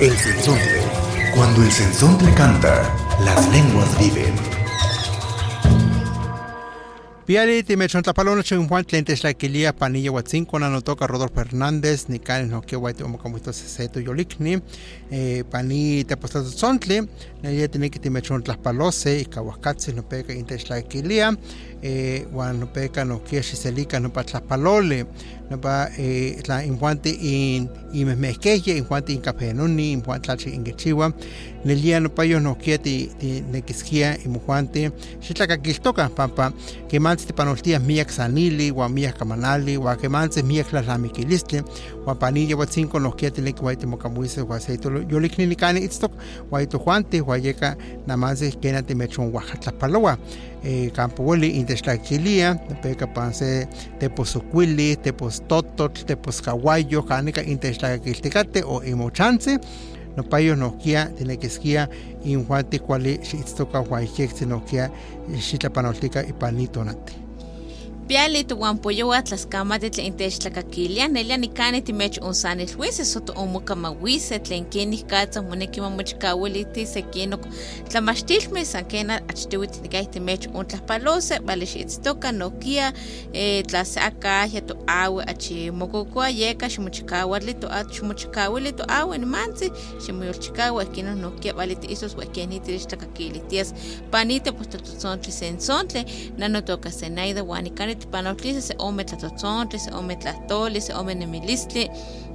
El sensontle. Cuando el sensontle canta, las lenguas viven. Piali timechon tlapalono chunjuan tlen techlaquilia panilla huatzinco nanotoca Rodolfo Hernández, nicales no que huaite omocamuito seseto yolikni, eh, pani tepostato tzontli, nelia tiene que timechon tlapalose y cahuascatzi no peca intechlaquilia, eh, guan no peca no que xiselica no pa tlapalole, no pa eh, tla injuante in imesmesqueye, injuante incapenuni, injuante tlachi ingechiwa, nelia no pa yo no que ti ti nequisquia imujuante, xitlacaquiltoca pampa, que mantzti panoltias miak sanili, wa miak kamanali, wa que mantzes miak tlatlamiquilistli, wa panilla wa cinco nos kia tilik wa ite mocamuise wa seito yolikninicani itztok, wa ito juante, wa yeka namanse kena te Eh, campo woli intextlachilia, peca panse teposocuili, tepostototl, teposcahuayo, canica intextlaquiltecate o imochanse, no payo no kia tiene que esquia in huante cuali xitztoca huayexi no kia xitlapanoltica ipanito nate. Piali tuwan poyowa tlaskamati tlen intechtlakakilia nelia nikani timech onsanilhuise soto omokamawise tlen kenih katsa moneki mamochikawiliti sekinok tlamachtilmeh san kena achtiwi tinikay timech ontlajpalose vale xiitztoka nokia eh, tlaseakahya toawi achi mokokua yeka ximochikawali toa ximochikawili toawi nimantzi ximoyolchikawa ihkino nokia vale tiisos wehkeni tirixtlakakilitias panite pues tototzontli sensontle nanotoka senaida wan nikani tipanohtli se ome tlatotzontli se ome tlahtoli se ome nemilistli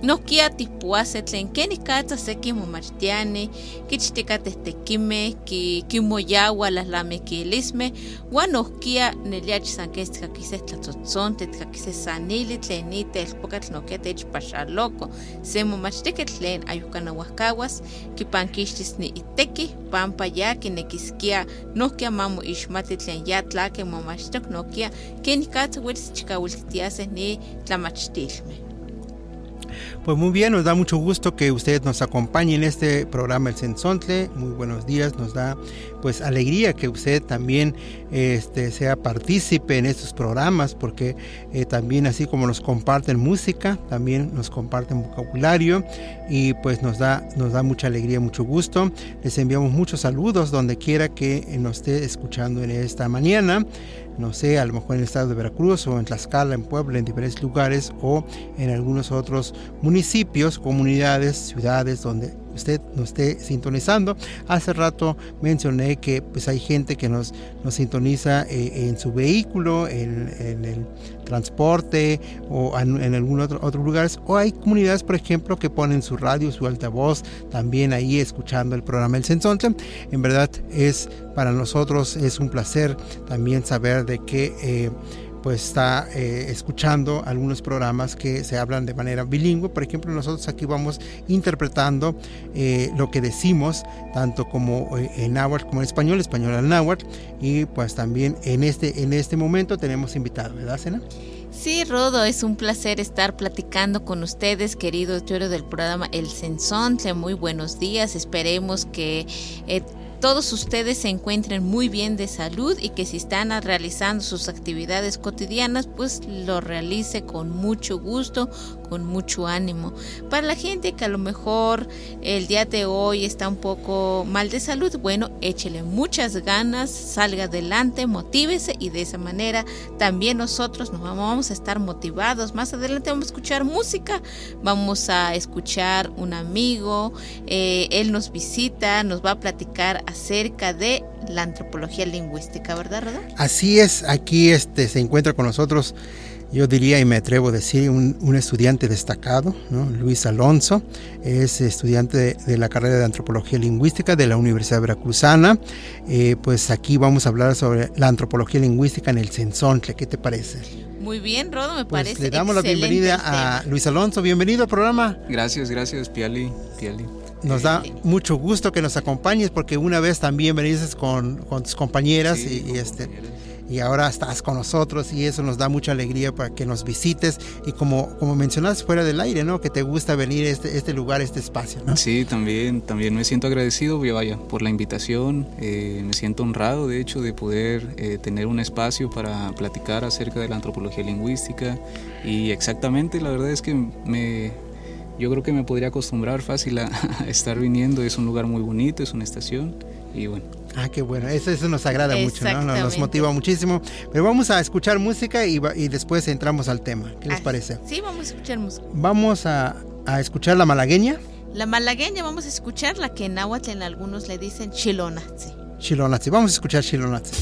nohkia tipuase tlen kenih katsa seki momachtiani kichtikateh tekimeh ki kimoyawa lahlamikilismeh wan nohkia neliach san kes tikakiseh tlatzotzontle tikakiseh sanili tlen itelpokatl nohkia techpaxaloko se momachtikeh tlen ayuhkanauahkawas kipankixtis ni iteki pampa ya kinekiskia nohkia ma moixmati tlen ya tlakeh momachtok nohkia kenih katsa uelis chikawiltitiaseh ni tlamachtilmeh Pues muy bien, nos da mucho gusto que usted nos acompañe en este programa El Sensontle. Muy buenos días, nos da pues alegría que usted también este, sea partícipe en estos programas, porque eh, también así como nos comparten música, también nos comparten vocabulario y pues nos da, nos da mucha alegría, mucho gusto. Les enviamos muchos saludos donde quiera que nos esté escuchando en esta mañana no sé, a lo mejor en el estado de Veracruz o en Tlaxcala, en Puebla, en diferentes lugares o en algunos otros municipios, comunidades, ciudades donde usted nos esté sintonizando. Hace rato mencioné que pues hay gente que nos, nos sintoniza eh, en su vehículo, en, el transporte o en, algún otro lugares. O hay comunidades, por ejemplo, que ponen su radio, su altavoz, también ahí escuchando el programa El Sensonte. En verdad es para nosotros es un placer también saber de que eh, pues está eh, escuchando algunos programas que se hablan de manera bilingüe. Por ejemplo, nosotros aquí vamos interpretando eh, lo que decimos, tanto como eh, en náhuatl como en español, español al náhuatl. Y pues también en este, en este momento tenemos invitado, ¿verdad, Sena? Sí, Rodo, es un placer estar platicando con ustedes, queridos auditorio del programa El Sensontle. Muy buenos días. Esperemos que eh, todos ustedes se encuentren muy bien de salud y que si están realizando sus actividades cotidianas, pues lo realice con mucho gusto, con mucho ánimo. Para la gente que a lo mejor el día de hoy está un poco mal de salud, bueno, échele muchas ganas, salga adelante, motívese y de esa manera también nosotros nos vamos a estar motivados. Más adelante vamos a escuchar música, vamos a escuchar un amigo, eh, él nos visita, nos va a platicar acerca de la antropología lingüística, ¿verdad? Así es, aquí este, se encuentra con nosotros, yo diría y me atrevo a decir, un, un estudiante destacado, ¿no? Luis Alonso, es estudiante de, de, la carrera de antropología lingüística de la Universidad Veracruzana. Eh, pues aquí vamos a hablar sobre la antropología lingüística en el Sensontle, ¿qué te parece? Muy bien, Rodo, me Pues parece. le damos la bienvenida a. Luis Alonso. Bienvenido al programa. Gracias, gracias, Piali. Piali. Nos da mucho gusto que nos acompañes porque una vez también veniste con, con tus compañeras Sí, y, con y este compañeras. Y ahora estás con nosotros y eso nos da mucha alegría para que nos visites y como como mencionaste fuera del aire, ¿no? Que te gusta venir a este este lugar, este espacio, ¿no? Sí, también, también me siento agradecido, vaya, por la invitación. eh, me siento honrado, de hecho, de poder eh, tener un espacio para platicar acerca de la antropología lingüística. Y exactamente, la verdad es que me, yo creo que me podría acostumbrar fácil a, a estar viniendo. Es un lugar muy bonito, es una estación. Y bueno, Ah, qué bueno, eso, eso nos agrada mucho, ¿no? Nos- motiva muchísimo. Pero vamos a escuchar música y después entramos al tema. ¿Qué les Ah, parece? Sí, vamos a escuchar música. Vamos a, a escuchar la malagueña, La malagueña, vamos a escuchar la que en náhuatl en algunos le dicen chilonatzi. Chilonatzi. Vamos a escuchar Chilonatzi.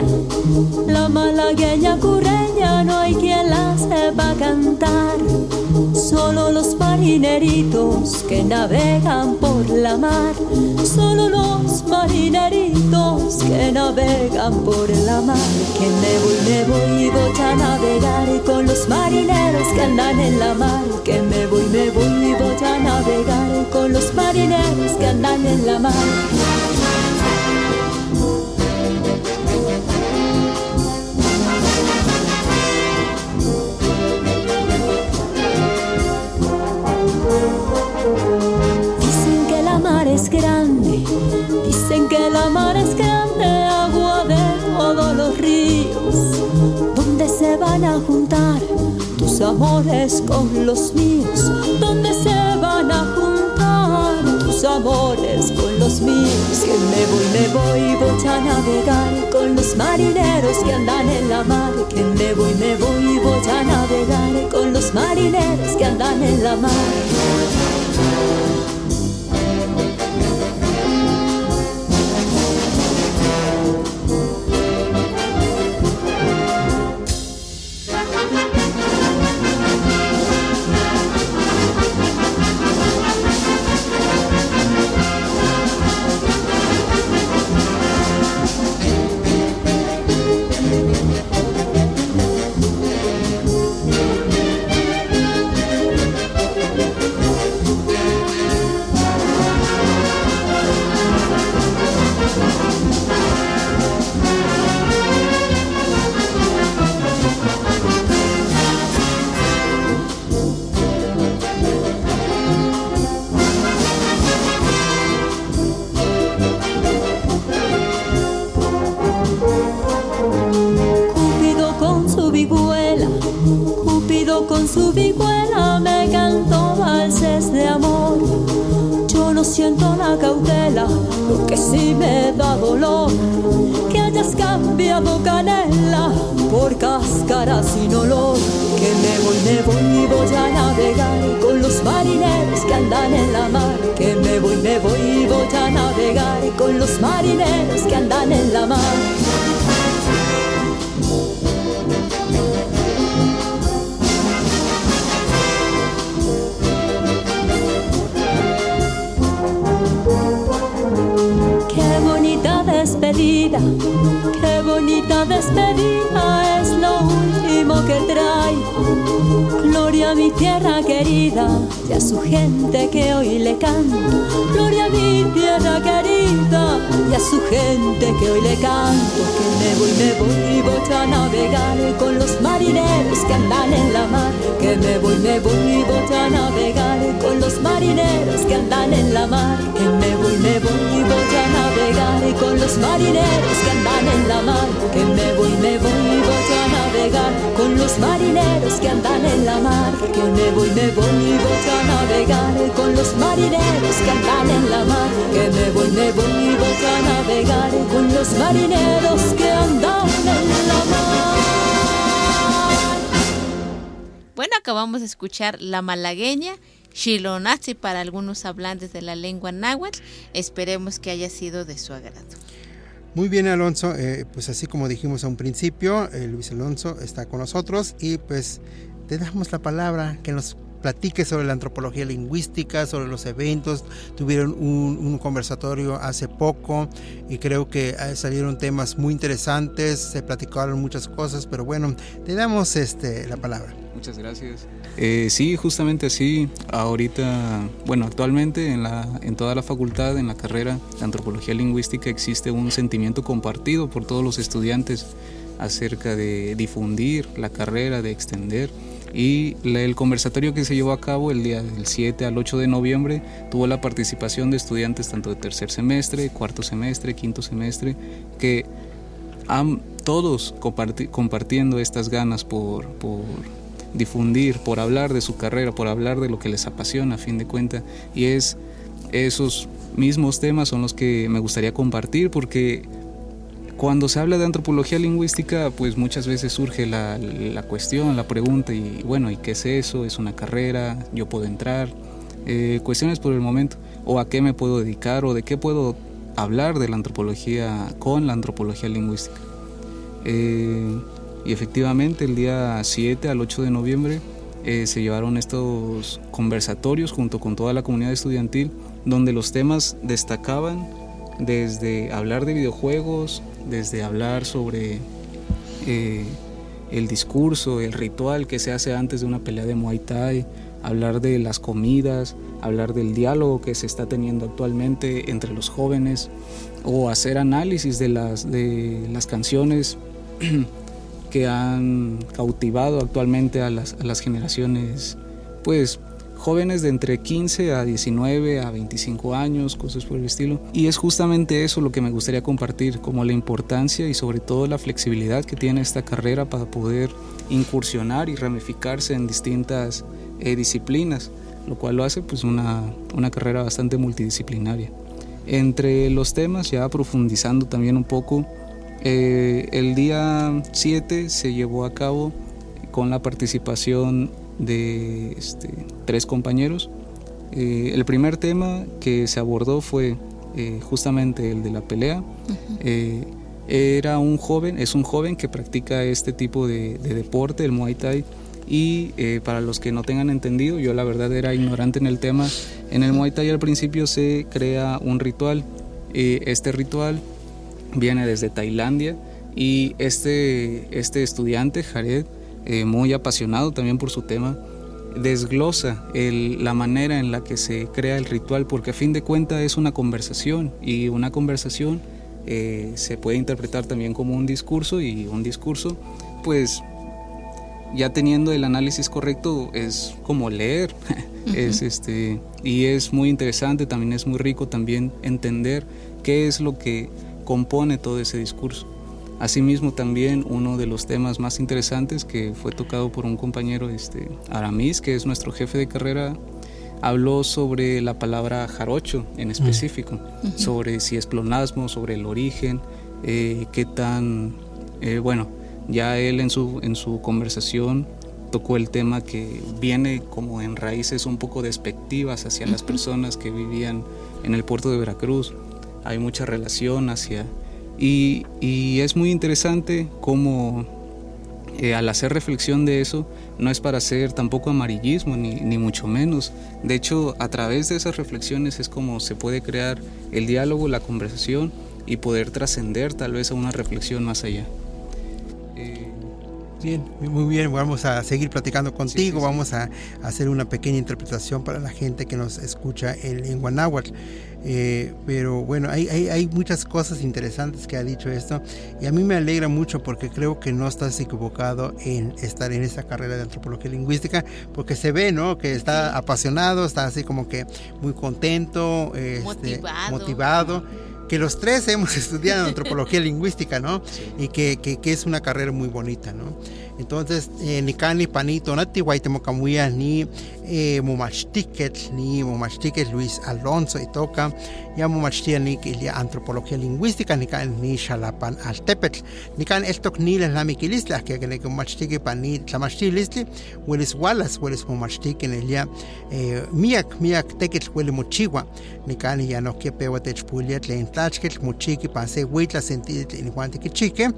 Curreña, la malagueña curreña, no hay quien la sepa cantar. Solo los marineritos que navegan por la mar, solo los marineritos que navegan por la mar. Que me voy, me voy y voy a navegar con los marineros que andan en la mar. Que me voy, me voy y voy a navegar con los marineros que andan en la mar. La mar es grande, agua de todos los ríos, donde se van a juntar tus amores con los míos, donde se van a juntar tus amores con los míos. Que me voy, me voy, voy a navegar con los marineros que andan en la mar. Que me voy, me voy, voy a navegar con los marineros que andan en la mar. Marineros que andan en la mar. Que me voy, me voy voy a navegar con los marineros que andan en la mar, que me voy, me voy voy a navegar con los marineros que andan en la mar, que me voy, me voy voy a navegar con los marineros que andan en la mar. Bueno, acabamos de escuchar La Malagueña, Shilonazi para algunos hablantes de la lengua náhuatl. Esperemos que haya sido de su agrado. Muy bien, Alonso. Eh, pues así como dijimos a un principio, eh, Luis Alonso está con nosotros y pues te damos la palabra que nos platique sobre la antropología lingüística, sobre los eventos. Tuvieron un, un conversatorio hace poco y creo que eh, salieron temas muy interesantes, se platicaron muchas cosas, pero bueno, te damos este, la palabra. Muchas gracias. Eh, sí, justamente así. Ahorita, bueno, actualmente en, la, en toda la facultad, en la carrera de antropología lingüística, existe un sentimiento compartido por todos los estudiantes acerca de difundir la carrera, de extender. Y el conversatorio que se llevó a cabo el día del 7 al 8 de noviembre tuvo la participación de estudiantes tanto de tercer semestre, cuarto semestre, quinto semestre, que han todos compartiendo estas ganas por, por difundir, por hablar de su carrera, por hablar de lo que les apasiona a fin de cuentas. Y es esos mismos temas son los que me gustaría compartir porque cuando se habla de antropología lingüística, pues muchas veces surge la, cuestión, la pregunta, y bueno, ¿y qué es eso? ¿Es una carrera? ¿Yo puedo entrar? Eh, cuestiones por el momento, o a qué me puedo dedicar, o de qué puedo hablar de la antropología con la antropología lingüística. Eh, y efectivamente el día 7 al 8 de noviembre eh, se llevaron estos conversatorios junto con toda la comunidad estudiantil donde los temas destacaban desde hablar de videojuegos, desde hablar sobre eh, el discurso, el ritual que se hace antes de una pelea de Muay Thai, hablar de las comidas, hablar del diálogo que se está teniendo actualmente entre los jóvenes o hacer análisis de las, de las canciones que han cautivado actualmente a las, a las generaciones, pues jóvenes de entre 15 a 19 a 25 años, cosas por el estilo. Y es justamente eso lo que me gustaría compartir, como la importancia y sobre todo la flexibilidad que tiene esta carrera para poder incursionar y ramificarse en distintas eh, disciplinas, lo cual lo hace pues una, una carrera bastante multidisciplinaria. Entre los temas, ya profundizando también un poco, eh, el día 7 se llevó a cabo con la participación de este, tres compañeros. Eh, el primer tema que se abordó fue eh, justamente el de la pelea. era un joven, es un joven que practica este tipo de, de deporte, el Muay Thai. Y para los que no tengan entendido, yo la verdad era ignorante en el tema. En el Muay Thai al principio se crea un ritual. este ritual viene desde Tailandia. Y este, este estudiante, Jared, eh, muy apasionado también por su tema, desglosa la manera en la que se crea el ritual, porque a fin de cuentas es una conversación y una conversación eh, se puede interpretar también como un discurso y un discurso, pues ya teniendo el análisis correcto es como leer, es este y es muy interesante, también es muy rico también entender qué es lo que compone todo ese discurso. Asimismo también uno de los temas más interesantes que fue tocado por un compañero, este, Aramis, que es nuestro jefe de carrera, habló sobre la palabra jarocho en específico, sobre si es plonasmo, sobre el origen, eh, qué tan, eh, bueno, ya él en su, en su conversación tocó el tema que viene como en raíces un poco despectivas hacia las personas que vivían en el puerto de Veracruz hay mucha relación hacia... Y, es muy interesante cómo eh, al hacer reflexión de eso, no es para hacer tampoco amarillismo, ni, ni, mucho menos. De hecho, a través de esas reflexiones es como se puede crear el diálogo, la conversación y poder trascender tal vez a una reflexión más allá. Bien, muy bien, vamos a seguir platicando contigo, vamos a, hacer una pequeña interpretación para la gente que nos escucha en lengua náhuatl. Eh, pero bueno, hay, hay, hay, muchas cosas interesantes que ha dicho esto y a mí me alegra mucho porque creo que no estás equivocado en estar en esa carrera de antropología lingüística porque se ve, ¿no? Que está apasionado, está así como que muy contento, este, motivado que los tres hemos estudiado antropología lingüística, ¿no? Y que, que, es una carrera muy bonita, ¿no? Entonces, eh, ni cani panito nati guaitemocamuya ni eh, momachtiquet, ni momachtiquet Luis Alonso y toca, ya momachtia ni que antropología lingüística, ni can ni xalapan altepetl, ni can el toc ni la miquilistla, que que momachtique pan ni tlamachtilistli, hueles walas, hueles momachtique en el ya eh, miak, miak tequet huele mochigua, ni can ya no que pewa techpuliat le entlachquet, mochiqui pan se huitla sentid ni guante que chique,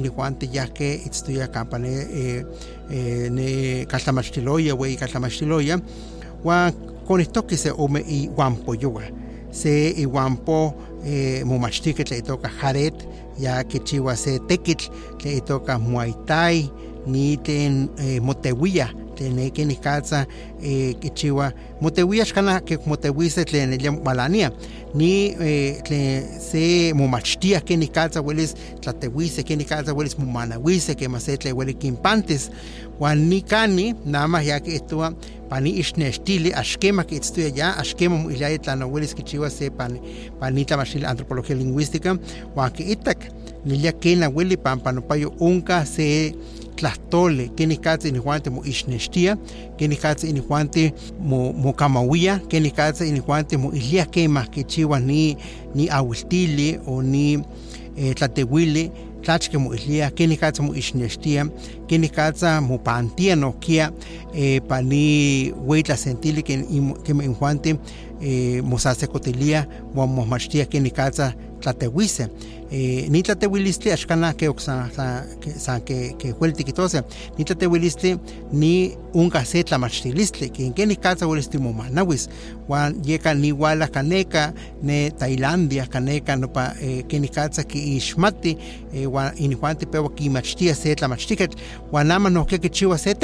ni guante ya que estudia campane eh, eh, ne caltamachtiloya, wey caltamachtiloya, wa con esto que se ome y guampo yoga. Se y guampo eh, momachtique le toca jaret, ya que chiwa se tequit le toca muay thai, ni ten eh, motehuia, tene que ni casa eh, shkana que motehuise tlen el balania ni eh, tlen se momachtia que ni casa hueles tlatehuise que ni casa hueles mumanahuise que más tle huele quimpantes. Wan ni cani nada más ya que esto pani ixnextili que estudia ya axquema mo ilaya tlanahuelis que chiwa se pan panita machil antropología lingüística. Wan que itak lilia que na hueli pan panopayo unca se tlahtole keni katse inihuante mo ixnextia keni katse inihuante mo mo kamawia keni katse inihuante mo ilia kema que ni ni awiltili o ni eh, tlatehuili tlachke mo ilia keni katse mo ixnextia keni katsa mo pantia nokia eh, pani huitla sentili que que me injuante eh, mo sasecotilia mo machtia keni katsa tlatehuise eh, ni tlatehuilistli axcana que oxan san que que huelti kitose ni tlatehuilistli ni unca se tlamachtilistli que en ni casa huelistli momanawis wan yeka ni wala kaneka ne Tailandia kaneka no pa eh, que ni casa que ixmati eh, wan inihuanti pewa kimachtia se tlamachtiketl wan ama no que chiwa se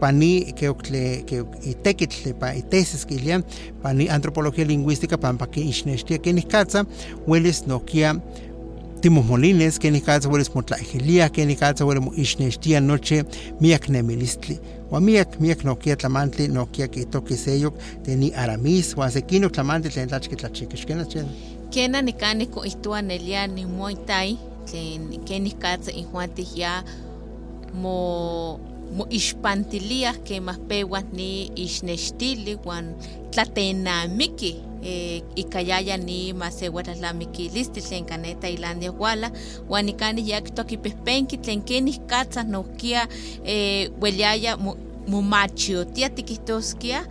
pani que okle que itekitl pa itesis que ilian. Pani antropología lingüística pampa que ixnextia que ni casa huelis nokia Timos Molines, que ni casa hueles motlaegelia, que ni casa huele ixnextia noche miak nemilistli. Wa miak miak no kia tlamantli no kia que toque sello de ni aramis, wa sequino tlamantli tlen tlachke tlachekexkena chen. Kena ni ko itua nelia ni moitai, tlen que ni casa injuante ya mo mo ixpantilia que más peguas ni ixnextili wan tlatenamiki eh, ikayaya ni masewatlalamikilisти tlen kane Tailandia wala wan ikani yak tokipehpenki tlen kenih katzas nohkia eh, weliaya momachiotia tikihtoskia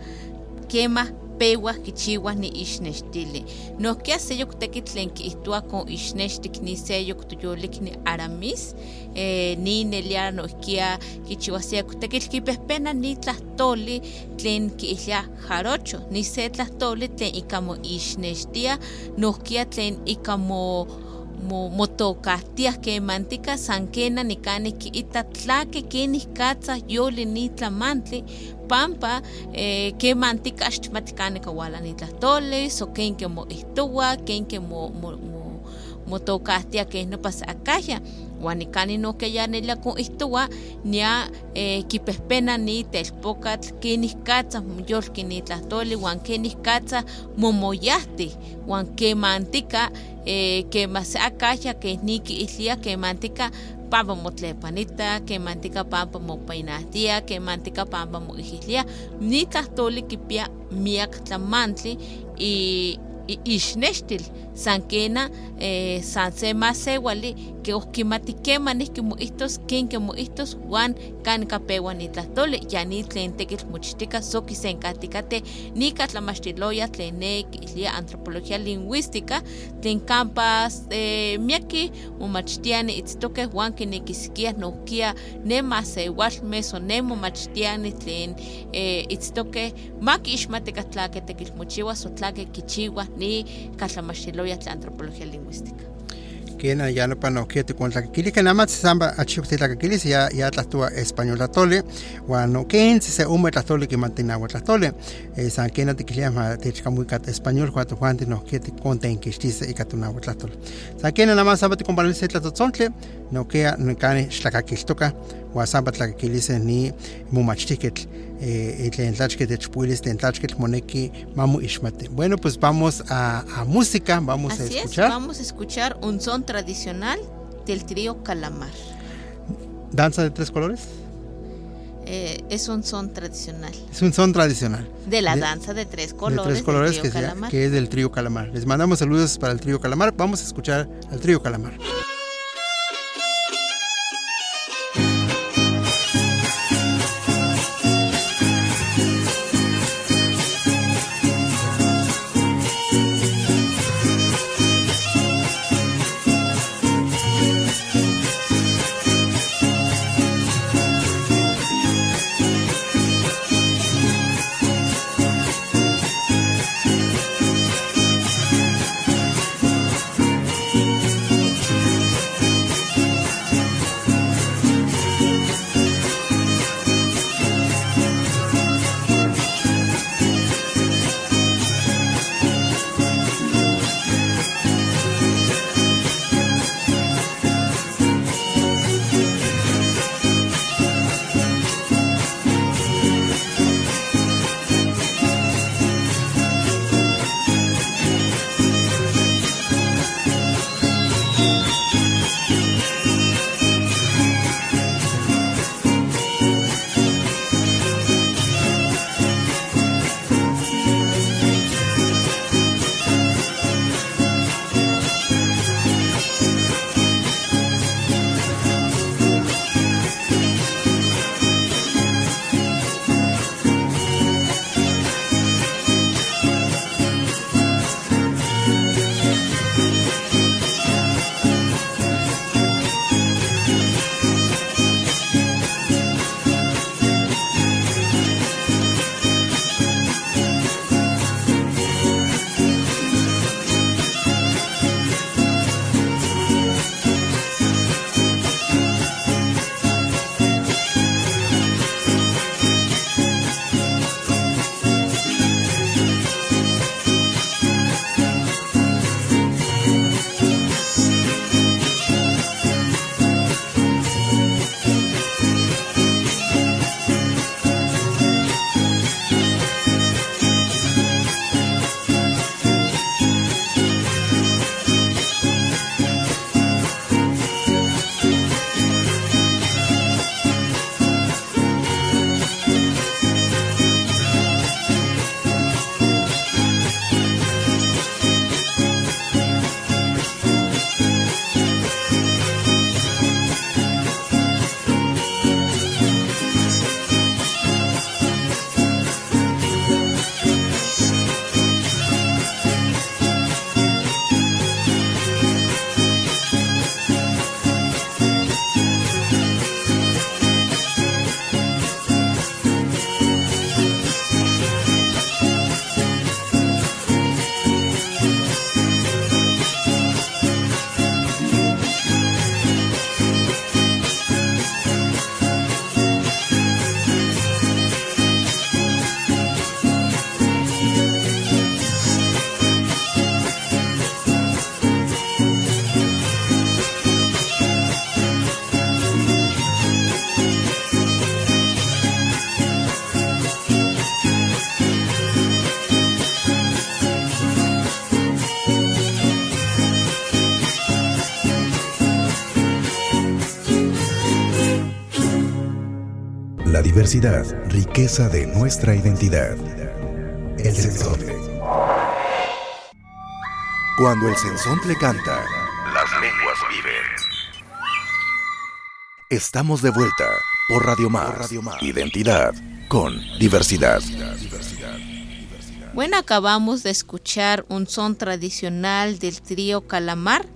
kemah pewas kichiwas ni ixnextili. Nohkia seyok tekitl tlen kiihtowa kon ixnextik ni seyok toyolik ni aramis eh, ni nelia nohkia kichiwasia tekitl kipehpena ni tlahtoli tlen kiihlia jarocho. Ni se tlahtoli tlen ika mo ixnextia nohkia tlen ika mo mo motokahtiah kemantika san kena nikani kiita tlaki kenih katza yoli ni tlamantli pampa eh, kemantika axtmatikani kawala ni tlahtoli so ken ke moihtowa ken ke mo, mo, mo, motokahtia keh nopa sa wan nikani nohkia ya nelia kon ihtowa nia eh, kipehpena ni telpokatl kenih katza moyolki ni tlahtoli wan kenih katza momoyahtih wan kemantika eh, kema se akahya keh niki ihlia kemantika pampa motlepanita, kemantika pampa mopainahtia, kemantika pampa moihihlia, ni tlahtoli kipia miak tlamantli y ixnextil. san kena eh, san se masewali que ohkimati kemanih kimoihtos ken kimoihtos wan kan kapewa ni tlahtoli ya ni tlen tekitl mochtika so kisenkahtikateh nika tlamachtiloya tlen ne kilia antropología lingüística tlen kampa eh, miaki momachtiani itztokeh wan kinekiskia nohkia ne masewalmeh so ne momachtiani tlen eh, itztokeh ma kiixmatikah tlakeh tekilmochiwas so tlakeh ni katlamachtiloya tlen antropología lingüística. Kena ya no pano que te cuenta que nada más samba a chico te la que ya ya la tua español la tole. Wa no que se ume la tole que mantenga la tole eh san kena te que llama te chica muy cat español cuando Juan no que te conta en que estise y catuna la tole san kena nada más samba te comparar se la tzontle no que no cane shlaka que toca wa samba la que dice ni mu mach ticket eh mamu ishmate bueno pues vamos a, a música vamos Así a escuchar es, vamos a escuchar un son tradicional del trío Calamar. ¿Danza de tres colores? Eh, es un son tradicional. Es un son tradicional. De la danza de tres colores. De tres colores sea- que es del trío Calamar. Les mandamos saludos para el trío Calamar. Vamos a escuchar al trío Calamar. Diversidad, riqueza de nuestra identidad. El sensontle. Cuando el sensontle canta, las lenguas viven. Estamos de vuelta por Radio Más. Identidad con diversidad. Bueno, acabamos de escuchar un son tradicional del trío Calamar.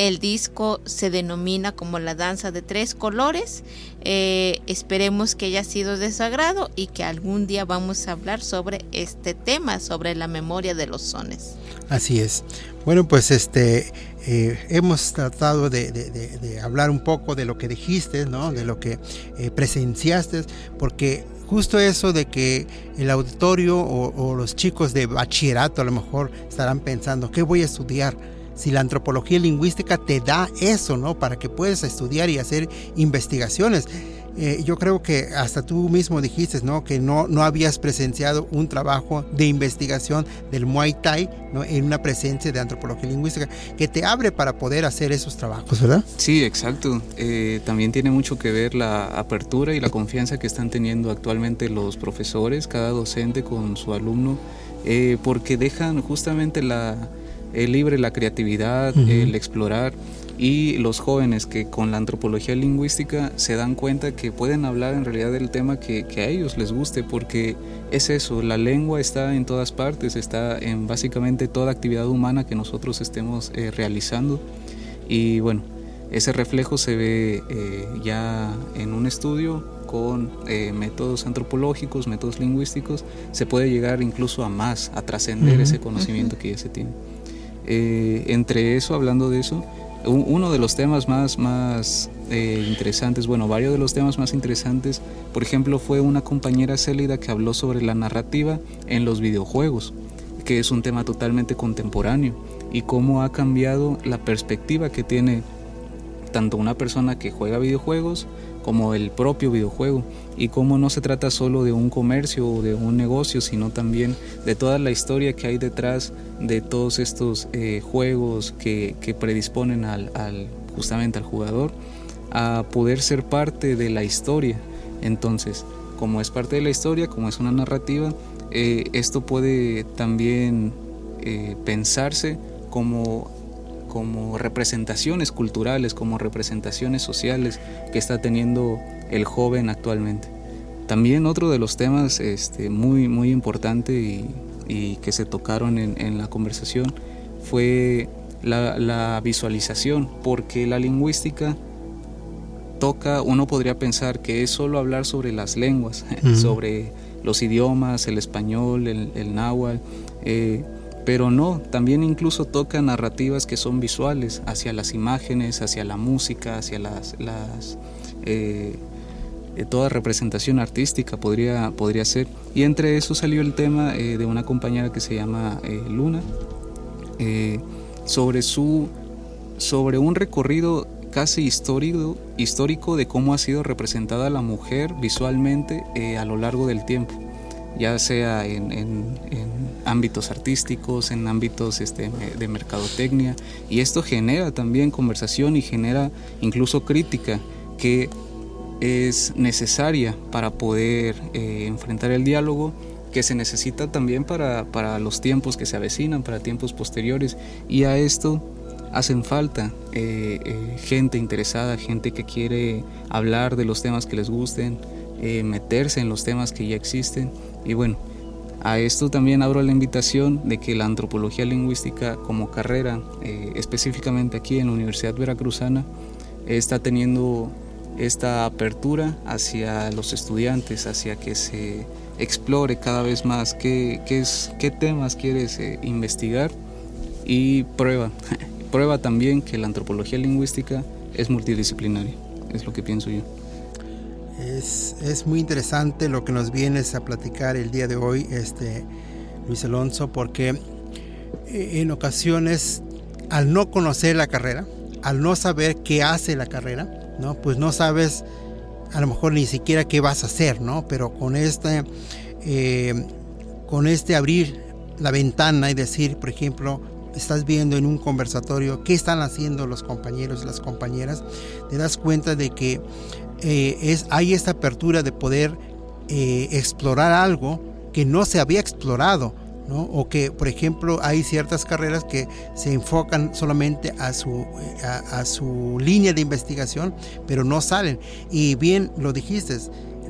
El disco se denomina como la danza de tres colores. Eh, esperemos que haya sido de su agrado y que algún día vamos a hablar sobre este tema, sobre la memoria de los sones. Así es. Bueno, pues este eh, hemos tratado de, de- de- de hablar un poco de lo que dijiste, ¿no? De lo que eh, presenciaste, porque justo eso de que el auditorio o, o los chicos de bachillerato a lo mejor estarán pensando, ¿qué voy a estudiar? Si la antropología lingüística te da eso, ¿no? Para que puedas estudiar y hacer investigaciones. eh, yo creo que hasta tú mismo dijiste, ¿no? Que no, no habías presenciado un trabajo de investigación del Muay Thai, ¿no? En una presencia de antropología lingüística, que te abre para poder hacer esos trabajos, ¿verdad? Sí, exacto. Eh, también tiene mucho que ver la apertura y la confianza que están teniendo actualmente los profesores, cada docente con su alumno, eh, porque dejan justamente la, el libre la creatividad, el explorar. Y los jóvenes que con la antropología lingüística se dan cuenta que pueden hablar en realidad del tema que, a ellos les guste, porque es eso, la lengua está en todas partes, está en básicamente toda actividad humana que nosotros estemos eh, realizando. Y bueno, ese reflejo se ve eh, ya en un estudio con eh, métodos antropológicos, métodos lingüísticos, se puede llegar incluso a más, a trascender ese conocimiento que ya se tiene. Entre eso, hablando de eso, uno de los temas más, más eh, interesantes, bueno, varios de los temas más interesantes, por ejemplo, fue una compañera Célida que habló sobre la narrativa en los videojuegos, que es un tema totalmente contemporáneo, y cómo ha cambiado la perspectiva que tiene tanto una persona que juega videojuegos como el propio videojuego y cómo no se trata solo de un comercio o de un negocio, sino también de toda la historia que hay detrás de todos estos eh, juegos que, predisponen al, justamente al jugador a poder ser parte de la historia. Entonces, como es parte de la historia, como es una narrativa, eh, esto puede también eh, pensarse como como representaciones culturales, como representaciones sociales que está teniendo el joven actualmente. También otro de los temas este, muy, muy importante y, que se tocaron en, la conversación fue la, visualización, porque la lingüística toca, uno podría pensar que es solo hablar sobre las lenguas, sobre los idiomas, el español, el, náhuatl, eh, pero no, también incluso toca narrativas que son visuales, hacia las imágenes, hacia la música, hacia las, eh, eh, toda representación artística podría, podría ser. Y entre eso salió el tema eh, de una compañera que se llama Luna, sobre, su, sobre un recorrido casi histórico, histórico de cómo ha sido representada la mujer visualmente a lo largo del tiempo ya sea en, ámbitos artísticos, en ámbitos este, de mercadotecnia, y esto genera también conversación y genera incluso crítica que es necesaria para poder eh, enfrentar el diálogo que se necesita también para, los tiempos que se avecinan, para tiempos posteriores, y a esto hacen falta eh, eh, gente interesada, gente que quiere hablar de los temas que les gusten, meterse en los temas que ya existen y bueno, a esto también abro la invitación de que la antropología lingüística como carrera, eh, específicamente aquí en la Universidad Veracruzana, está teniendo esta apertura hacia los estudiantes, hacia que se explore cada vez más qué, es, qué temas quieres eh, investigar y prueba, prueba también que la antropología lingüística es multidisciplinaria, es lo que pienso yo. Es, muy interesante lo que nos vienes a platicar el día de hoy, este, Luis Alonso, porque eh, en ocasiones, al no conocer la carrera, al no saber qué hace la carrera, ¿no? Pues no sabes a lo mejor ni siquiera qué vas a hacer, ¿no? Pero con este, eh, con este abrir la ventana y decir, por ejemplo, estás viendo en un conversatorio qué están haciendo los compañeros y las compañeras, te das cuenta de que eh, es, hay esta apertura de poder eh, explorar algo que no se había explorado, ¿no? o que, por ejemplo, hay ciertas carreras que se enfocan solamente a su, a su línea de investigación, pero no salen. Y bien lo dijiste,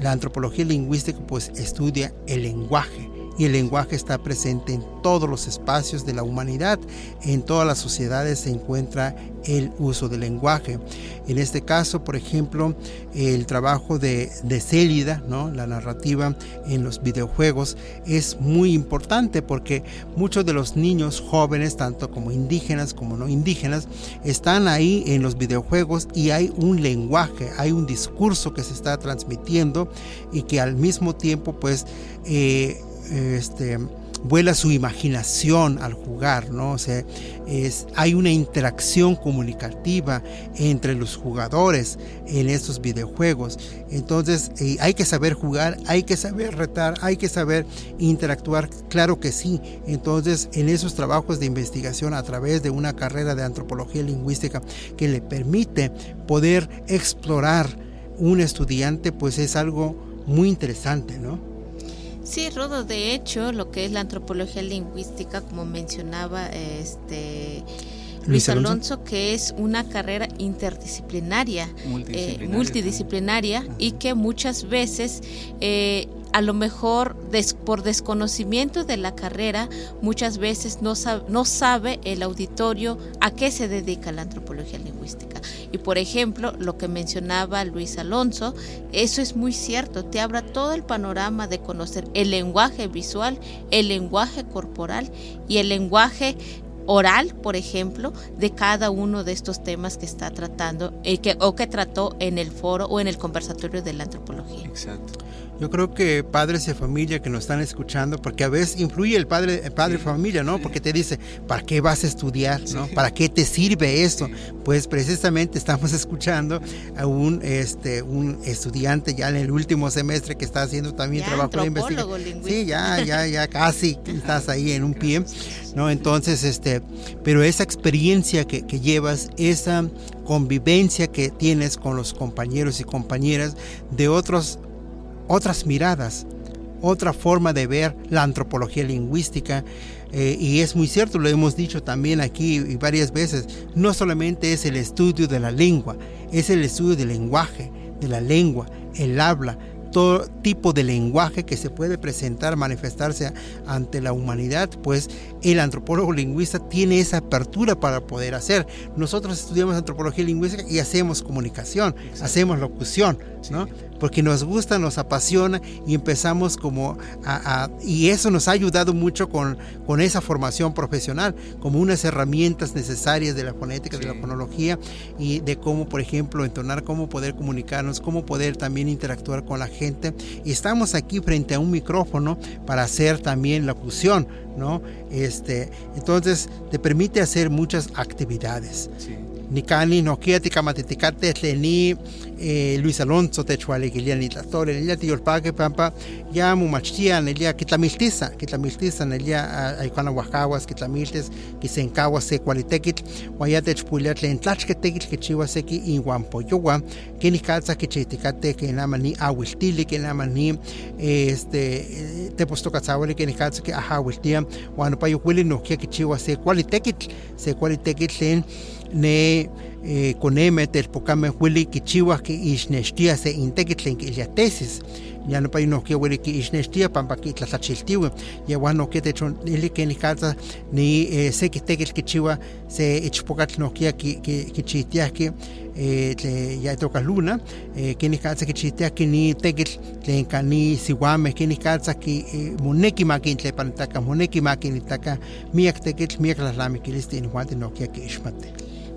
la antropología lingüística pues estudia el lenguaje y el lenguaje está presente en todos los espacios de la humanidad. En todas las sociedades se encuentra el uso del lenguaje. En este caso, por ejemplo, el trabajo de, de Célida, ¿no? la narrativa en los videojuegos, es muy importante porque muchos de los niños jóvenes, tanto como indígenas como no indígenas, están ahí en los videojuegos y hay un lenguaje, hay un discurso que se está transmitiendo y que al mismo tiempo pues eh, este, vuela su imaginación al jugar, ¿no? O sea, es, hay una interacción comunicativa entre los jugadores en estos videojuegos. Entonces, eh, hay que saber jugar, hay que saber retar, hay que saber interactuar, claro que sí. Entonces, en esos trabajos de investigación a través de una carrera de antropología lingüística que le permite poder explorar un estudiante, pues es algo muy interesante, ¿no? Sí, Rodo, de hecho, lo que es la antropología lingüística, como mencionaba este Luis Alonso, que es una carrera interdisciplinaria, multidisciplinaria, eh, y que muchas veces eh, a lo mejor por desconocimiento de la carrera, muchas veces no no sabe el auditorio a qué se dedica la antropología lingüística. Y por ejemplo, lo que mencionaba Luis Alonso, eso es muy cierto, te abre todo el panorama de conocer el lenguaje visual, el lenguaje corporal y el lenguaje oral, por ejemplo, de cada uno de estos temas que está tratando eh, o que trató en el foro o en el conversatorio de la antropología. Exacto. Yo creo que padres de familia que nos están escuchando, porque a veces influye el padre, el padre de familia, ¿no? Porque te dice, ¿para qué vas a estudiar? ¿no? ¿Para qué te sirve esto? Pues precisamente estamos escuchando a un, este, un estudiante ya en el último semestre que está haciendo también trabajo de investigación. Sí, ya, ya, ya casi estás ahí en un pie, ¿no? Entonces, este, pero esa experiencia que, que llevas, esa convivencia que tienes con los compañeros y compañeras de otros otras miradas, otra forma de ver la antropología lingüística. Eh, y es muy cierto, lo hemos dicho también aquí y varias veces, no solamente es el estudio de la lengua, es el estudio del lenguaje, de la lengua, el habla, todo tipo de lenguaje que se puede presentar, manifestarse ante la humanidad, pues el antropólogo lingüista tiene esa apertura para poder hacer. Nosotros estudiamos antropología lingüística y hacemos comunicación, hacemos locución, ¿no? Porque nos gusta, nos apasiona y empezamos como a, y eso nos ha ayudado mucho con, con esa formación profesional, como unas herramientas necesarias de la fonética, de la fonología y de cómo, por ejemplo, entonar, cómo poder comunicarnos, cómo poder también interactuar con la gente. Y estamos aquí frente a un micrófono para hacer también locución, ¿no? Este, entonces te permite hacer muchas actividades. Sí. Nikani no kia tikamatetikate tleni eh, Luis Alonso techuale que ni tlatore nelia tiolpaque pampa ya mumachtia nelia kitlamiltiza kitlamiltiza nelia aikana huacahuas kitlamiltes kisenkahuas se cualitequitl huaya techpuilia tlen tlachketequitl kichiua seki inhuampoyowa que ni calza que chiticate que nama ni ahuiltili que nama ni este tepostocatzawali que ni calza que ahahuiltia huano payohuili no kia kichiua se cualitequitl se cualitequitl tlen ne eh, coneme telpocame huili kichiwa ki ixnextia se intekitl ki tesis. Ya no pa no que huili ki ixnextia pampa ki tlatlachiltiwi ya wan que techon ili que ni kalza ni eh, se ki tekitl kichiwa se ichpokatl no kia ki ki eh, tle ya toca luna eh, que ni kalza kichitia ki ni tekitl tlen ka ni siwame que ni kalza ki eh, moneki makin tle pantaka moneki makin taka miak tekitl miak lalamikilis tin huante no kia ki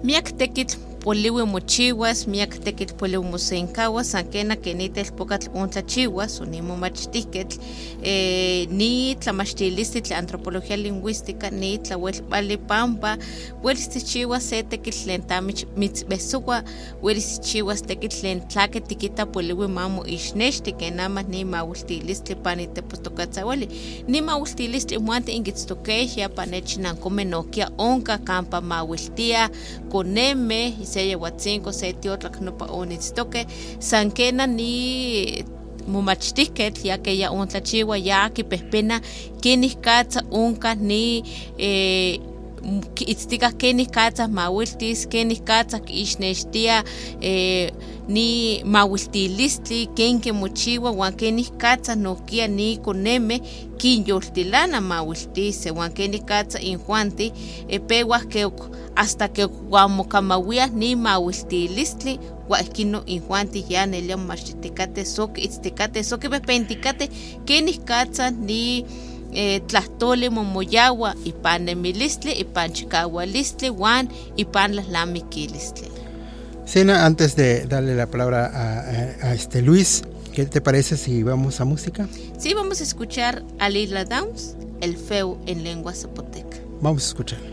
miak tekitl poliwi mochiwas, miak tekitl poliwi mosenkawas, san kena kenita ilpokatl ontlachiwas, o ni momachtihketl, eh, ni tlamachtilistli tla antropología lingüística, ni tlawelpali pampa, welis tichiwas se tekitl tlen tamich mitzbesuwa, welis tichiwas tekitl tlen tlake tikita poliwi mamo ixnexti, ken ama ni mawiltilistli pani tepostokatzawali, ni mawiltilistli muante ingitztokehya panechinankomeh nohkia onka kampa mawiltia, koneme, se yehuatzinko se tiotlak nopa onitztoke san kena ni momachtihketl ya que ya ontlachiwa ya kipehpena kenih katza onka ni eh, itztikah kenih katzah mawiltis kenih katzah kiixnextia eh, ni mawiltilistli ken kimochiwa uan kenih katzah nohkia ni konemeh kinyoltilana mawiltise uan kenih katzah injuanti eh, pewah hasta que guamokamawia ni mawiltilistli guaquino injuanti ya nelia machiticate soque itzticate soque bepenticate kenih katza ni eh, tlahtoli momoyawa ipan nemilistli ipan chikawalistli wan ipan lahlamikilistli Sena, antes de darle la palabra a, a, este Luis, ¿qué te parece si vamos a música? Sí, vamos a escuchar a Lila Downs El Feo en lengua zapoteca. Vamos a escuchar.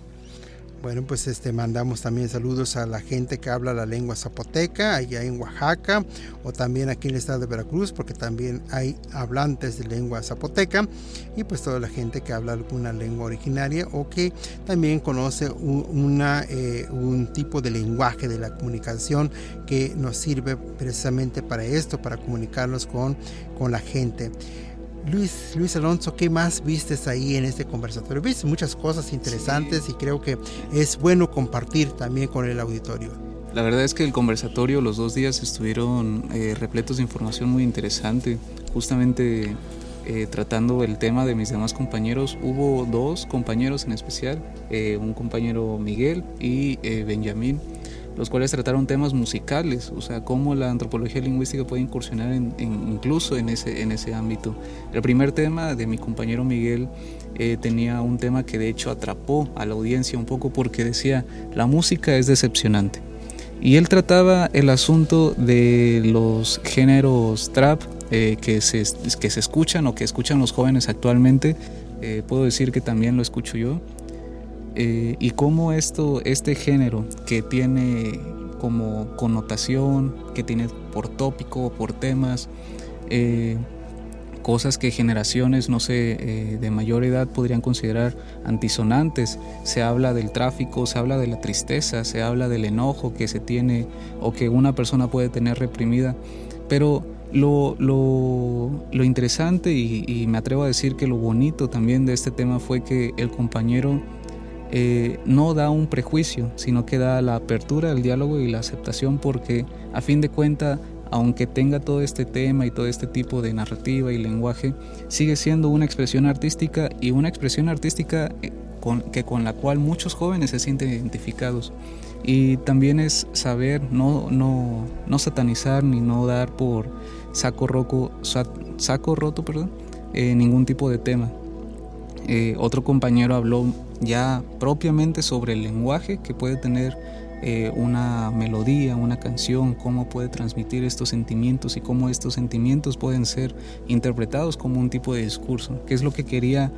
Bueno, pues este mandamos también saludos a la gente que habla la lengua zapoteca allá en Oaxaca o también aquí en el estado de Veracruz, porque también hay hablantes de lengua zapoteca y pues toda la gente que habla alguna lengua originaria o que también conoce un, una, eh, un tipo de lenguaje de la comunicación que nos sirve precisamente para esto, para comunicarnos con, con la gente. Luis, Luis Alonso, ¿qué más vistes ahí en este conversatorio? Viste muchas cosas interesantes y creo que es bueno compartir también con el auditorio. La verdad es que el conversatorio los dos días estuvieron eh, repletos de información muy interesante. Justamente eh, tratando el tema de mis demás compañeros, hubo dos compañeros en especial, eh, un compañero Miguel y Benjamín los cuales trataron temas musicales, o sea, cómo la antropología lingüística puede incursionar incluso en ese, en ese ámbito. El primer tema de mi compañero Miguel eh, tenía un tema que de hecho atrapó a la audiencia un poco porque decía, la música es decepcionante. Y él trataba el asunto de los géneros trap eh, que, se, que se escuchan o que escuchan los jóvenes actualmente. Eh, puedo decir que también lo escucho yo eh, y cómo esto, este género que tiene como connotación, que tiene por tópico, por temas, eh, cosas que generaciones, no sé, eh, de mayor edad podrían considerar antisonantes. Se habla del tráfico, se habla de la tristeza, se habla del enojo que se tiene o que una persona puede tener reprimida. Pero lo, lo, interesante y, me atrevo a decir que lo bonito también de este tema fue que el compañero eh, no da un prejuicio, sino que da la apertura, el diálogo y la aceptación porque a fin de cuentas aunque tenga todo este tema y todo este tipo de narrativa y lenguaje, sigue siendo una expresión artística y una expresión artística eh, con, que con la cual muchos jóvenes se sienten identificados. Y también es saber no, no, no satanizar ni no dar por saco, roco, saco roto perdón, eh, ningún tipo de tema. Eh, otro compañero habló ya propiamente sobre el lenguaje que puede tener eh, una melodía, una canción, cómo puede transmitir estos sentimientos y cómo estos sentimientos pueden ser interpretados como un tipo de discurso, qué es lo que quería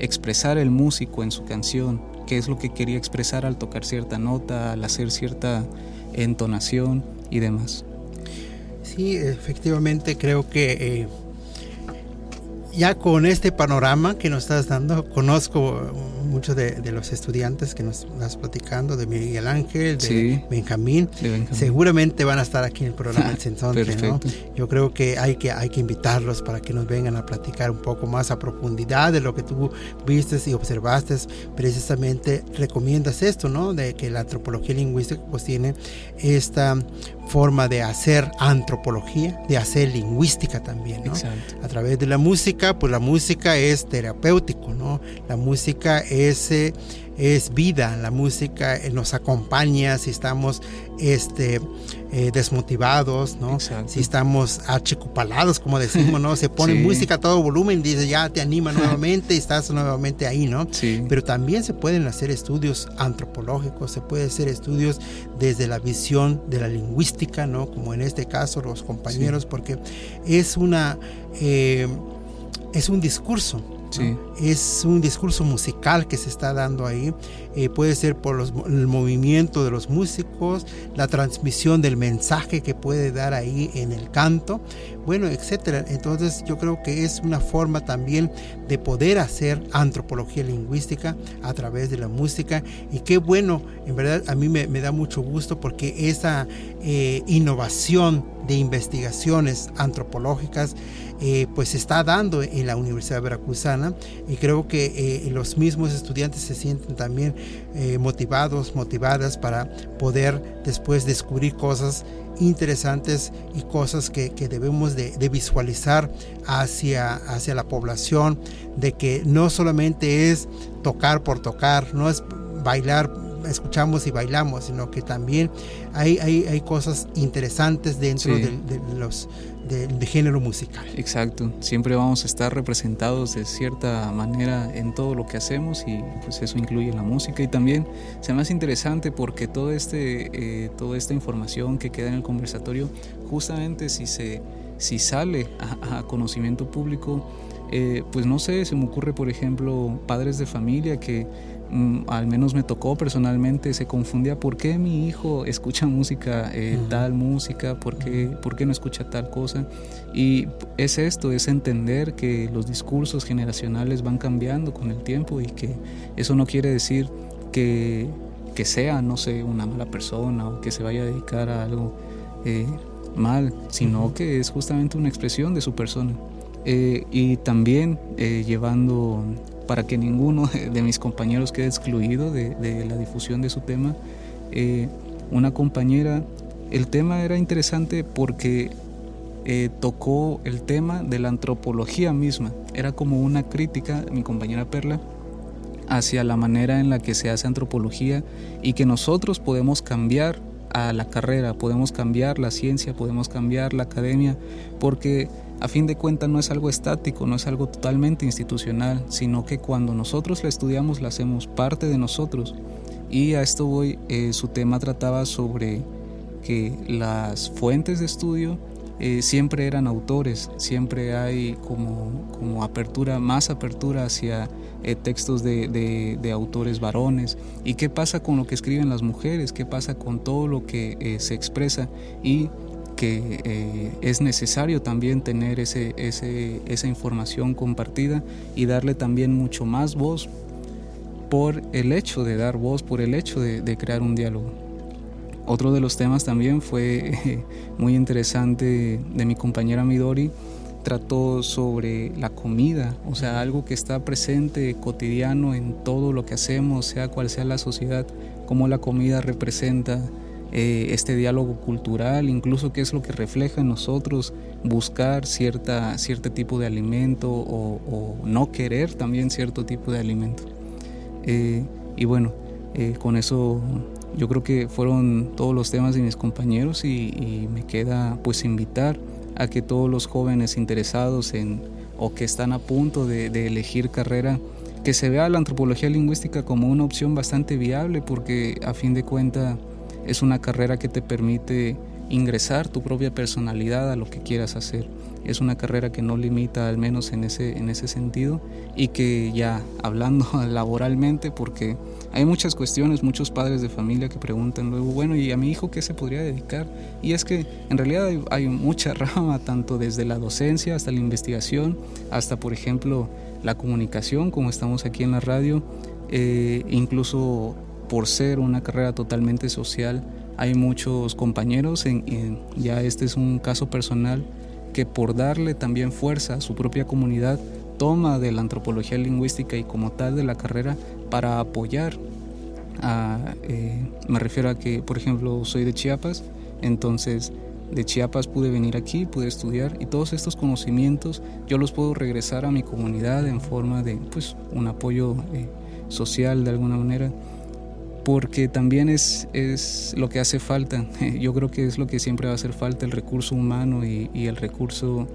expresar el músico en su canción, qué es lo que quería expresar al tocar cierta nota, al hacer cierta entonación y demás. Sí, efectivamente creo que eh, ya con este panorama que nos estás dando, conozco muchos de, los estudiantes que nos estás platicando, de Miguel Ángel, de, Benjamín, seguramente van a estar aquí en el programa del Sensonte, ¿no? Yo creo que hay, que hay que invitarlos para que nos vengan a platicar un poco más a profundidad de lo que tú viste y observaste. Precisamente recomiendas esto, ¿no? De que la antropología lingüística pues tiene esta forma de hacer antropología, de hacer lingüística también, ¿no? A través de la música, pues la música es terapéutico, ¿no? La música es, eh, es vida, la música eh, nos acompaña si estamos este, eh, desmotivados, ¿no? Si estamos achicupalados, como decimos, ¿no? Se pone música a todo volumen y dice, ya te anima nuevamente y estás nuevamente ahí, ¿no? Pero también se pueden hacer estudios antropológicos, se puede hacer estudios desde la visión de la lingüística, ¿no? Como en este caso los compañeros, porque es una... es un discurso, es un discurso musical que se está dando ahí. Eh, puede ser por el movimiento de los músicos, la transmisión del mensaje que puede dar ahí en el canto, bueno, etcétera. Entonces yo creo que es una forma también de poder hacer antropología lingüística a través de la música. Y qué bueno, en verdad a mí me, da mucho gusto porque esa eh, innovación de investigaciones antropológicas eh, pues se está dando en la Universidad Veracruzana y creo que eh, los mismos estudiantes se sienten también eh, motivados, motivadas para poder después descubrir cosas interesantes y cosas que, debemos de, visualizar hacia, hacia la población, de que no solamente es tocar por tocar, no es bailar escuchamos y bailamos, sino que también hay, hay, hay cosas interesantes dentro de, los de, género musical. Exacto, siempre vamos a estar representados de cierta manera en todo lo que hacemos y pues eso incluye la música y también se me hace interesante porque todo este, eh, toda esta información que queda en el conversatorio, justamente si, se, si sale a, conocimiento público, eh, pues no sé, se me ocurre por ejemplo padres de familia que al menos me tocó personalmente, se confundía por qué mi hijo escucha música, eh, tal música, ¿por qué, por qué no escucha tal cosa. Y es esto, es entender que los discursos generacionales van cambiando con el tiempo y que eso no quiere decir que, que sea, no sé, una mala persona o que se vaya a dedicar a algo eh, mal, sino que es justamente una expresión de su persona. Eh, y también llevando para que ninguno de mis compañeros quede excluido de, la difusión de su tema. Eh, una compañera, el tema era interesante porque eh, tocó el tema de la antropología misma. Era como una crítica, mi compañera Perla, hacia la manera en la que se hace antropología y que nosotros podemos cambiar a la carrera, podemos cambiar la ciencia, podemos cambiar la academia, porque a fin de cuentas no es algo estático, no es algo totalmente institucional, sino que cuando nosotros la estudiamos la hacemos parte de nosotros. Y a esto voy, eh, su tema trataba sobre que las fuentes de estudio eh, siempre eran autores, siempre hay como, como apertura, más apertura hacia eh, textos de, de, autores varones. ¿Y qué pasa con lo que escriben las mujeres? ¿Qué pasa con todo lo que se expresa? Y que eh, es necesario también tener ese, esa información compartida y darle también mucho más voz por el hecho de dar voz, por el hecho de, crear un diálogo. Otro de los temas también fue muy interesante de mi compañera Midori, trató sobre la comida, o sea, algo que está presente cotidiano en todo lo que hacemos, sea cual sea la sociedad, cómo la comida representa eh, este diálogo cultural, incluso qué es lo que refleja en nosotros buscar cierta, cierto tipo de alimento o, no querer también cierto tipo de alimento. Eh, y bueno, eh, con eso yo creo que fueron todos los temas de mis compañeros y, me queda pues invitar a que todos los jóvenes interesados en o que están a punto de, de elegir carrera que se vea la antropología lingüística como una opción bastante viable porque a fin de cuentas es una carrera que te permite ingresar tu propia personalidad a lo que quieras hacer. Es una carrera que no limita, al menos en ese, en ese sentido, y que ya hablando laboralmente, porque hay muchas cuestiones, muchos padres de familia que preguntan luego, bueno, ¿y a mi hijo qué se podría dedicar? Y es que en realidad hay, mucha rama, tanto desde la docencia hasta la investigación, hasta, por ejemplo, la comunicación, como estamos aquí en la radio, eh, incluso por ser una carrera totalmente social, hay muchos compañeros, en, ya este es un caso personal, que por darle también fuerza a su propia comunidad, toma de la antropología lingüística y como tal de la carrera para apoyar. A, eh, me refiero a que, por ejemplo, soy de Chiapas, entonces de Chiapas pude venir aquí, pude estudiar y todos estos conocimientos yo los puedo regresar a mi comunidad en forma de pues, un apoyo eh, social de alguna manera porque también es, es lo que hace falta. Yo creo que es lo que siempre va a hacer falta, el recurso humano y, el recurso,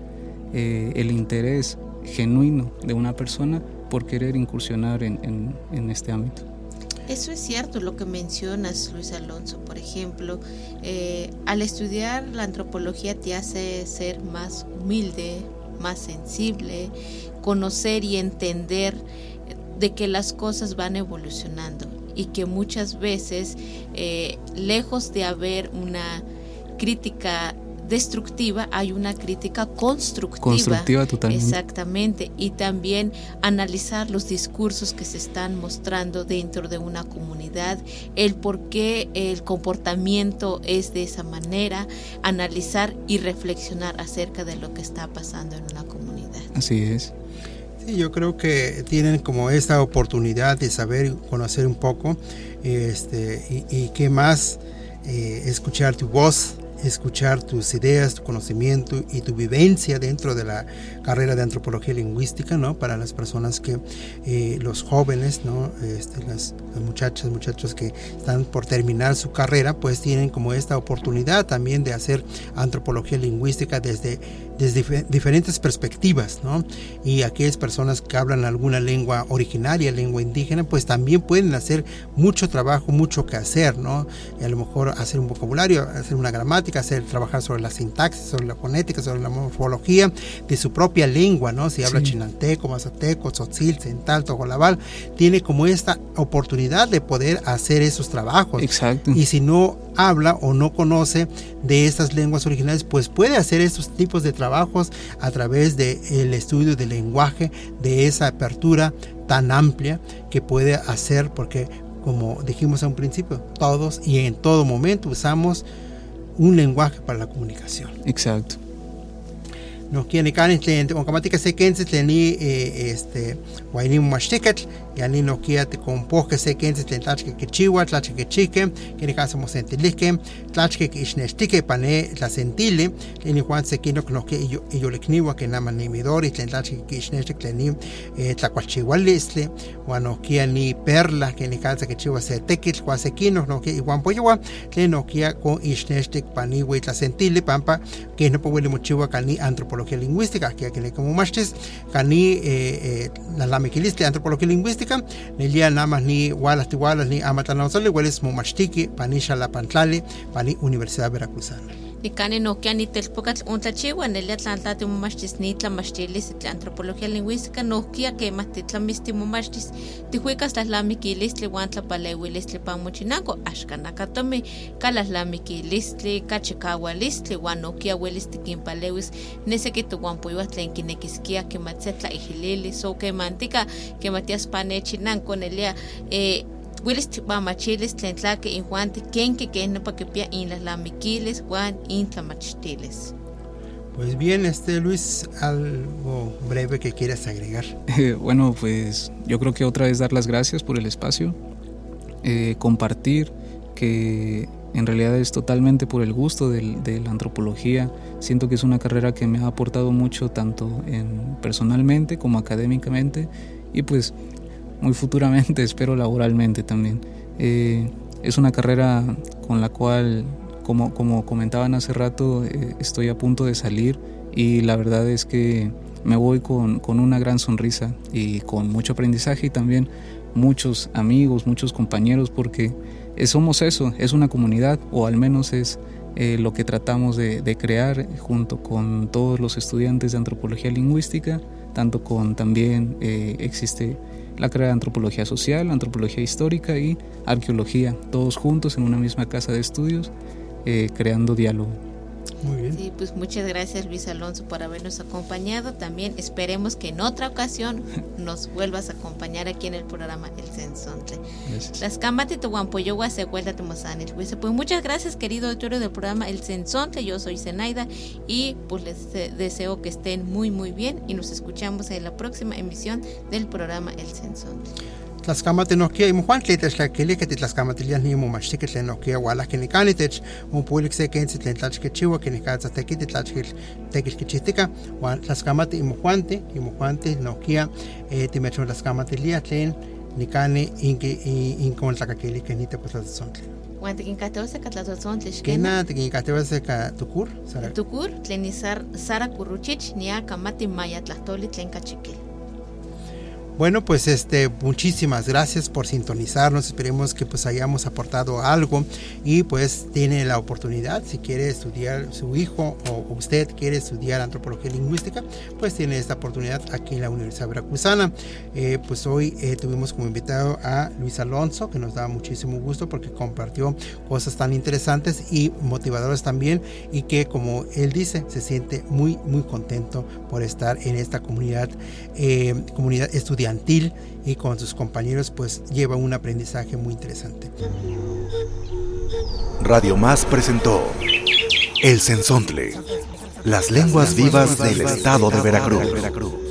eh, el interés genuino de una persona por querer incursionar en, este ámbito. Eso es cierto lo que mencionas, Luis Alonso. Por ejemplo, eh, al estudiar la antropología te hace ser más humilde, más sensible, conocer y entender de que las cosas van evolucionando y que muchas veces, eh, lejos de haber una crítica destructiva, hay una crítica constructiva. Constructiva totalmente. Exactamente. Y también analizar los discursos que se están mostrando dentro de una comunidad, el por qué el comportamiento es de esa manera, analizar y reflexionar acerca de lo que está pasando en una comunidad. Así es yo creo que tienen como esta oportunidad de saber y conocer un poco este, y, qué más eh, escuchar tu voz escuchar tus ideas, tu conocimiento y tu vivencia dentro de la carrera de antropología lingüística, ¿no? Para las personas que, eh, los jóvenes, ¿no? Este, las, muchachas, muchachos que están por terminar su carrera, pues tienen como esta oportunidad también de hacer antropología lingüística desde, desde diferentes perspectivas, ¿no? Y aquellas personas que hablan alguna lengua originaria, lengua indígena, pues también pueden hacer mucho trabajo, mucho que hacer, ¿no? Y a lo mejor hacer un vocabulario, hacer una gramática, hacer trabajar sobre la sintaxis, sobre la fonética, sobre la morfología de su propia lengua, ¿no? Si habla chinanteco, mazateco, tzotzil, central, tojolabal, tiene como esta oportunidad de poder hacer esos trabajos. Exacto. Y si no habla o no conoce de estas lenguas originales, pues puede hacer estos tipos de trabajos a través del estudio del lenguaje, de esa apertura tan amplia que puede hacer, porque como dijimos a un principio, todos y en todo momento usamos un lenguaje para la comunicación. Exacto. Nos quiere canis tlen oncamática se kense tlen eh, este guayni machticatl yani no quiere te compoje se kense tlen tlachke que chiwa tlachke que chique quiere casa mo sentilike tlachke que isnestike pane la sentile tlen juan se kino no que yo yo le kniwa que nama ni midori tlen tlachke que isnestike tlen eh, tlacualchihualistle guan no quiere ni perla que ni casa que chiwa se tekil juan se kino no que igual pollo tlen no quiere con isnestik pani la sentile pampa que no puede mochiwa cani antropología lingüística, que aquí como machis, cani eh, la lamiquiliste antropología lingüística, nada más ni walas ni walas ni amatanazole, igual es momachtiki, panisha la pantlale, pani Universidad Veracruzana. Nicani no que anitelpocatl untlachiwa nelia tlantlati momachtis ni tlamachtilis tla antropología lingüística no kia que mahtitlamiste momachtis tihuicas tlatlamiquilistli uan tlapaleuilistli pa mochinanco axkanakatomi kalatlamiquilistli kachikaualistli uan no kia uelis tikinpaleuis neseki tohuanpoyuah tlen kinekiskia kematse tlaijilili so kemantika kematias pa nechinanco nelia eh, Willis mamachiles tlen tlaki in Juan kenki ken nopa kipia in las lamiquiles Juan in tlamachtiles. Pues bien, este Luis, algo breve que quieras agregar. Eh, bueno, pues yo creo que otra vez dar las gracias por el espacio, eh, compartir que en realidad es totalmente por el gusto del, de la antropología. Siento que es una carrera que me ha aportado mucho tanto en, personalmente como académicamente y pues muy futuramente, espero laboralmente también. Eh, es una carrera con la cual, como, como comentaban hace rato, eh, estoy a punto de salir y la verdad es que me voy con, con, una gran sonrisa y con mucho aprendizaje y también muchos amigos, muchos compañeros, porque somos eso, es una comunidad o al menos es eh, lo que tratamos de, de, crear junto con todos los estudiantes de antropología lingüística, tanto con también eh, existe la carrera de antropología social, antropología histórica y arqueología, todos juntos en una misma casa de estudios, eh, creando diálogo. Bien. Sí, pues muchas gracias Luis Alonso por habernos acompañado. También esperemos que en otra ocasión nos vuelvas a acompañar aquí en el programa El Sensontle. Las cámaras de Guampoyogua se vuelta Pues muchas gracias querido auditorio del programa El Sensontle. Yo soy Zenaida y pues les deseo que estén muy muy bien y nos escuchamos en la próxima emisión del programa El Sensontle. Tlaskamati nohkia imojuan tlen techtlakili que titlaskamatiliah nimomachtikeh tlen nohkia ualah kinikani tech mopuilik se kentzi tlen tlachkichiua kinikatza tekiti tlachkil tekilkichihtika uan tlaskamati imojuanti imojuanti nohkia eh, timechontlakamatiliah tlen nikani inkontlakakili ken nitepotlatzontli Juan tikinkatewase ka tlatotzontli xkena. tikinkatewase ka tukur tukur tlen ni sara kuruchich nia kamati maya tlahtoli tlen kachikil Bueno, pues este, muchísimas gracias por sintonizarnos. Esperemos que pues hayamos aportado algo y pues tiene la oportunidad, si quiere estudiar su hijo o usted quiere estudiar antropología lingüística, pues tiene esta oportunidad aquí en la Universidad Veracruzana. Eh, pues hoy eh, tuvimos como invitado a Luis Alonso, que nos da muchísimo gusto porque compartió cosas tan interesantes y motivadoras también y que como él dice, se siente muy, muy contento por estar en esta comunidad, eh, comunidad y con sus compañeros pues lleva un aprendizaje muy interesante. Radio Más presentó El Sensontle, las lenguas vivas del estado de Veracruz.